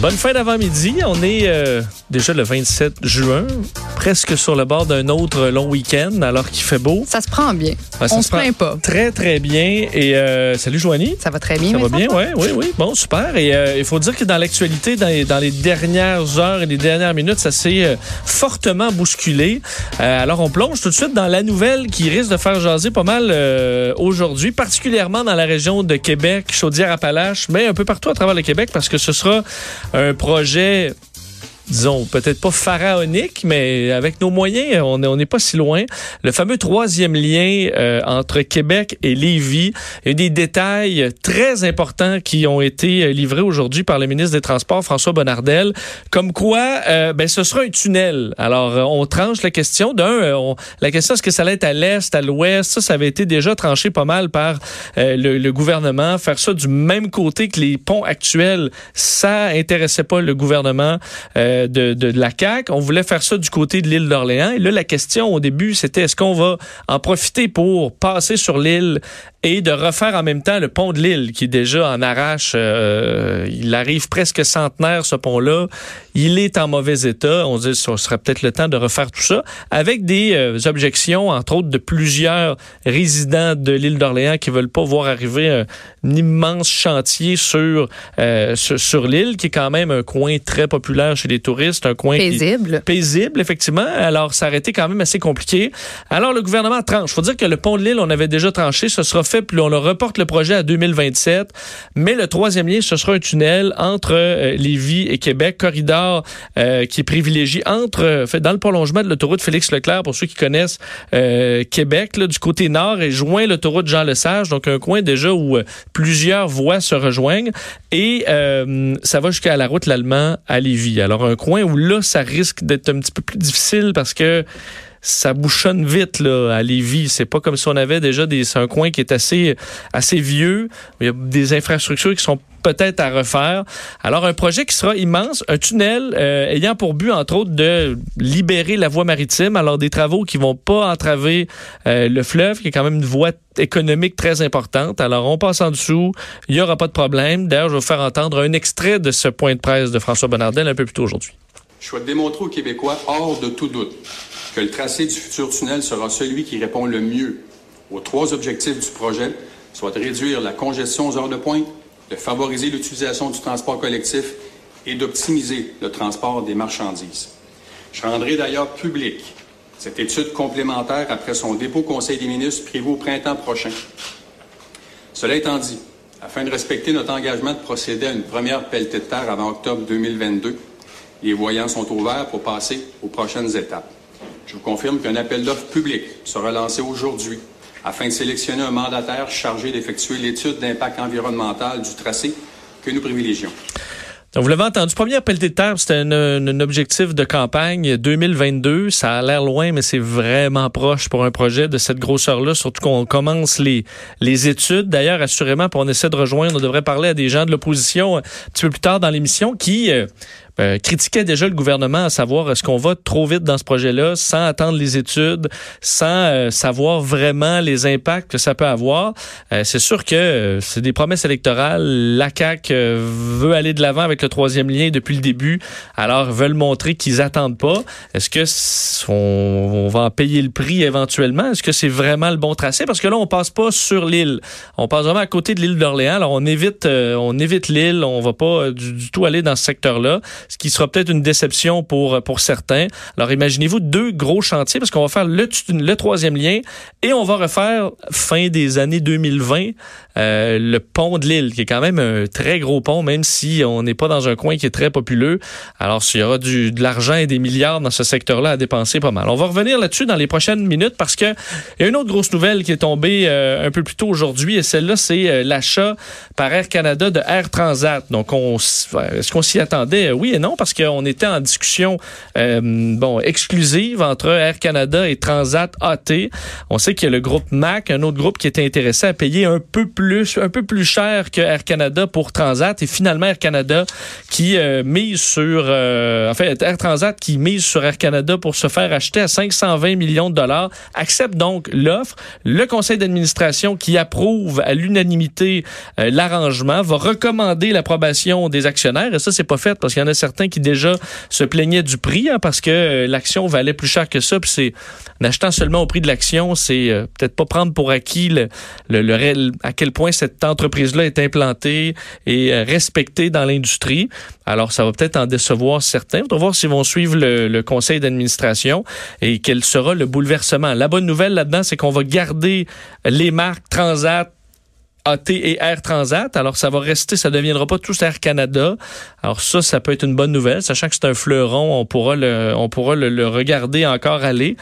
Bonne fin d'avant-midi. On est euh, déjà le 27 juin, presque sur le bord d'un autre long week-end, alors qu'il fait beau. Ça se prend bien. Ça On se se plaint pas. Très, très bien. Et euh, salut, Joanie. Ça va très bien. Ça va bien, oui, oui, oui. Bon, super. Et euh, il faut dire que dans l'actualité, dans, les- dans les dernières heures et les dernières minutes, ça s'est fortement bousculé. Alors, on plonge tout de suite dans la nouvelle qui risque de faire jaser pas mal aujourd'hui, particulièrement dans la région de Québec, Chaudière-Appalaches, mais un peu partout à travers le Québec, parce que ce sera un projet disons, peut-être pas pharaonique, mais avec nos moyens, on n'est on pas si loin. Le fameux troisième lien euh, entre Québec et Lévis. Il y a des détails très importants qui ont été euh, livrés aujourd'hui par le ministre des Transports, François Bonnardel, comme quoi euh, ben, ce sera un tunnel. Alors, euh, on tranche la question. D'un, la question est-ce que ça allait être à l'est, à l'ouest? Ça, ça avait été déjà tranché pas mal par euh, le, le gouvernement. Faire ça du même côté que les ponts actuels, ça intéressait pas le gouvernement de, de, de la CAQ. On voulait faire ça du côté de l'île d'Orléans. Et là, la question au début, c'était est-ce qu'on va en profiter pour passer sur l'île et de refaire en même temps le pont de l'île qui est déjà en arrache. euh, il arrive presque centenaire, ce pont-là. Il est en mauvais état. On dit ce serait peut-être le temps de refaire tout ça avec des euh, objections, entre autres, de plusieurs résidents de l'île d'Orléans qui veulent pas voir arriver un, un immense chantier sur, euh, sur, sur l'île, qui est quand même un coin très populaire chez les touristes, un coin qui Paisible. paisible, effectivement. Alors, ça aurait été quand même assez compliqué. Alors, le gouvernement tranche. faut dire que le pont de l'île, on avait déjà tranché. Ce sera fait, puis on le reporte le projet à 2027. Mais le troisième lien, ce sera un tunnel entre euh, Lévis et Québec, corridor euh, qui est privilégié entre, euh, fait, dans le prolongement de l'autoroute Félix-Leclerc, pour ceux qui connaissent Québec, là, du côté nord, et joint l'autoroute Jean-Lesage, donc un coin déjà où plusieurs voies se rejoignent. Et ça va jusqu'à la route l'Allemand à Lévis. Alors, un coin où là, ça risque d'être un petit peu plus difficile parce que ça bouchonne vite là, à Lévis. C'est pas comme si on avait déjà des, c'est un coin qui est assez, assez vieux. Il y a des infrastructures qui sont peut-être à refaire. Alors, un projet qui sera immense, un tunnel euh, ayant pour but, entre autres, de libérer la voie maritime. Alors, des travaux qui vont pas entraver euh, le fleuve, qui est quand même une voie économique très importante. Alors, on passe en dessous, il y aura pas de problème. D'ailleurs, je vais vous faire entendre un extrait de ce point de presse de François Bonnardel un peu plus tôt aujourd'hui. Je souhaite démontrer aux Québécois, hors de tout doute, que le tracé du futur tunnel sera celui qui répond le mieux aux trois objectifs du projet, soit de réduire la congestion aux heures de pointe, de favoriser l'utilisation du transport collectif et d'optimiser le transport des marchandises. Je rendrai d'ailleurs public cette étude complémentaire après son dépôt au Conseil des ministres prévu au printemps prochain. Cela étant dit, afin de respecter notre engagement de procéder à une première pelletée de terre avant octobre 2022, les voyants sont ouverts pour passer aux prochaines étapes. Je vous confirme qu'un appel d'offres public sera lancé aujourd'hui afin de sélectionner un mandataire chargé d'effectuer l'étude d'impact environnemental du tracé que nous privilégions. Donc, vous l'avez entendu, première pelletée de terre, c'était un, objectif de campagne 2022. Ça a l'air loin, mais c'est vraiment proche pour un projet de cette grosseur-là, surtout qu'on commence les, études. D'ailleurs, assurément, puis on essaie de rejoindre, on devrait parler à des gens de l'opposition un petit peu plus tard dans l'émission qui... euh, euh, critiquait déjà le gouvernement à savoir est-ce qu'on va trop vite dans ce projet-là sans attendre les études, sans euh, savoir vraiment les impacts que ça peut avoir. Euh, c'est sûr que euh, c'est des promesses électorales. La CAQ euh, veut aller de l'avant avec le troisième lien depuis le début, alors veulent montrer qu'ils attendent pas. Est-ce que on, on va en payer le prix éventuellement? Est-ce que c'est vraiment le bon tracé? Parce que là, on passe pas sur l'île, on passe vraiment à côté de l'île d'Orléans. Alors on évite, euh, on évite l'île, on va pas du tout aller dans ce secteur-là ce qui sera peut-être une déception pour, pour certains. Alors imaginez-vous deux gros chantiers parce qu'on va faire le, le troisième lien et on va refaire fin des années 2020 euh, le pont de l'île qui est quand même un très gros pont même si on n'est pas dans un coin qui est très populeux. Alors s'il y aura du, de l'argent et des milliards dans ce secteur-là à dépenser pas mal. On va revenir là-dessus dans les prochaines minutes parce que il y a une autre grosse nouvelle qui est tombée euh, un peu plus tôt aujourd'hui et celle-là c'est euh, l'achat par Air Canada de Air Transat. Donc on est-ce qu'on s'y attendait? Oui non parce qu'on était en discussion euh, bon exclusive entre Air Canada et Transat AT. On sait qu'il y a le groupe MAC, un autre groupe qui était intéressé à payer un peu plus, un peu plus cher que Air Canada pour Transat et finalement Air Canada qui euh, mise sur, euh, en fait Air Transat qui mise sur Air Canada pour se faire acheter à 520 millions de dollars accepte donc l'offre. Le conseil d'administration qui approuve à l'unanimité euh, l'arrangement va recommander l'approbation des actionnaires et ça c'est pas fait parce qu'il y en a certains qui déjà se plaignaient du prix hein, parce que euh, l'action valait plus cher que ça puis c'est en achetant seulement au prix de l'action c'est euh, peut-être pas prendre pour acquis le, le, le, à quel point cette entreprise là est implantée et respectée dans l'industrie. Alors ça va peut-être en décevoir certains. On va voir s'ils vont suivre le, le conseil d'administration et quel sera le bouleversement. La bonne nouvelle là-dedans c'est qu'on va garder les marques Transat AT et Air Transat. Alors, ça va rester, ça ne deviendra pas tous Air Canada. Alors, ça, ça peut être une bonne nouvelle. Sachant que c'est un fleuron, on pourra le, on pourra le, le regarder encore aller.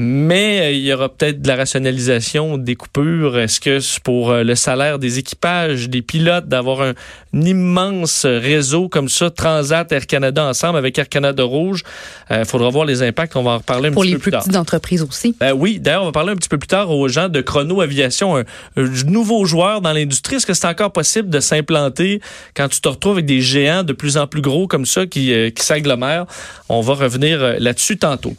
Mais euh, il y aura peut-être de la rationalisation des coupures. Est-ce que c'est pour euh, le salaire des équipages, des pilotes, d'avoir un, un, immense réseau comme ça, Transat, Air Canada ensemble avec Air Canada Rouge? Il euh, faudra voir les impacts. On va en reparler un pour petit peu plus tard. Pour les plus petites entreprises aussi. Euh, oui, d'ailleurs, on va parler un petit peu plus tard aux gens de Chrono Aviation, un, un nouveau joueur dans l'industrie. Est-ce que c'est encore possible de s'implanter quand tu te retrouves avec des géants de plus en plus gros comme ça qui, euh, qui s'agglomèrent? On va revenir là-dessus tantôt.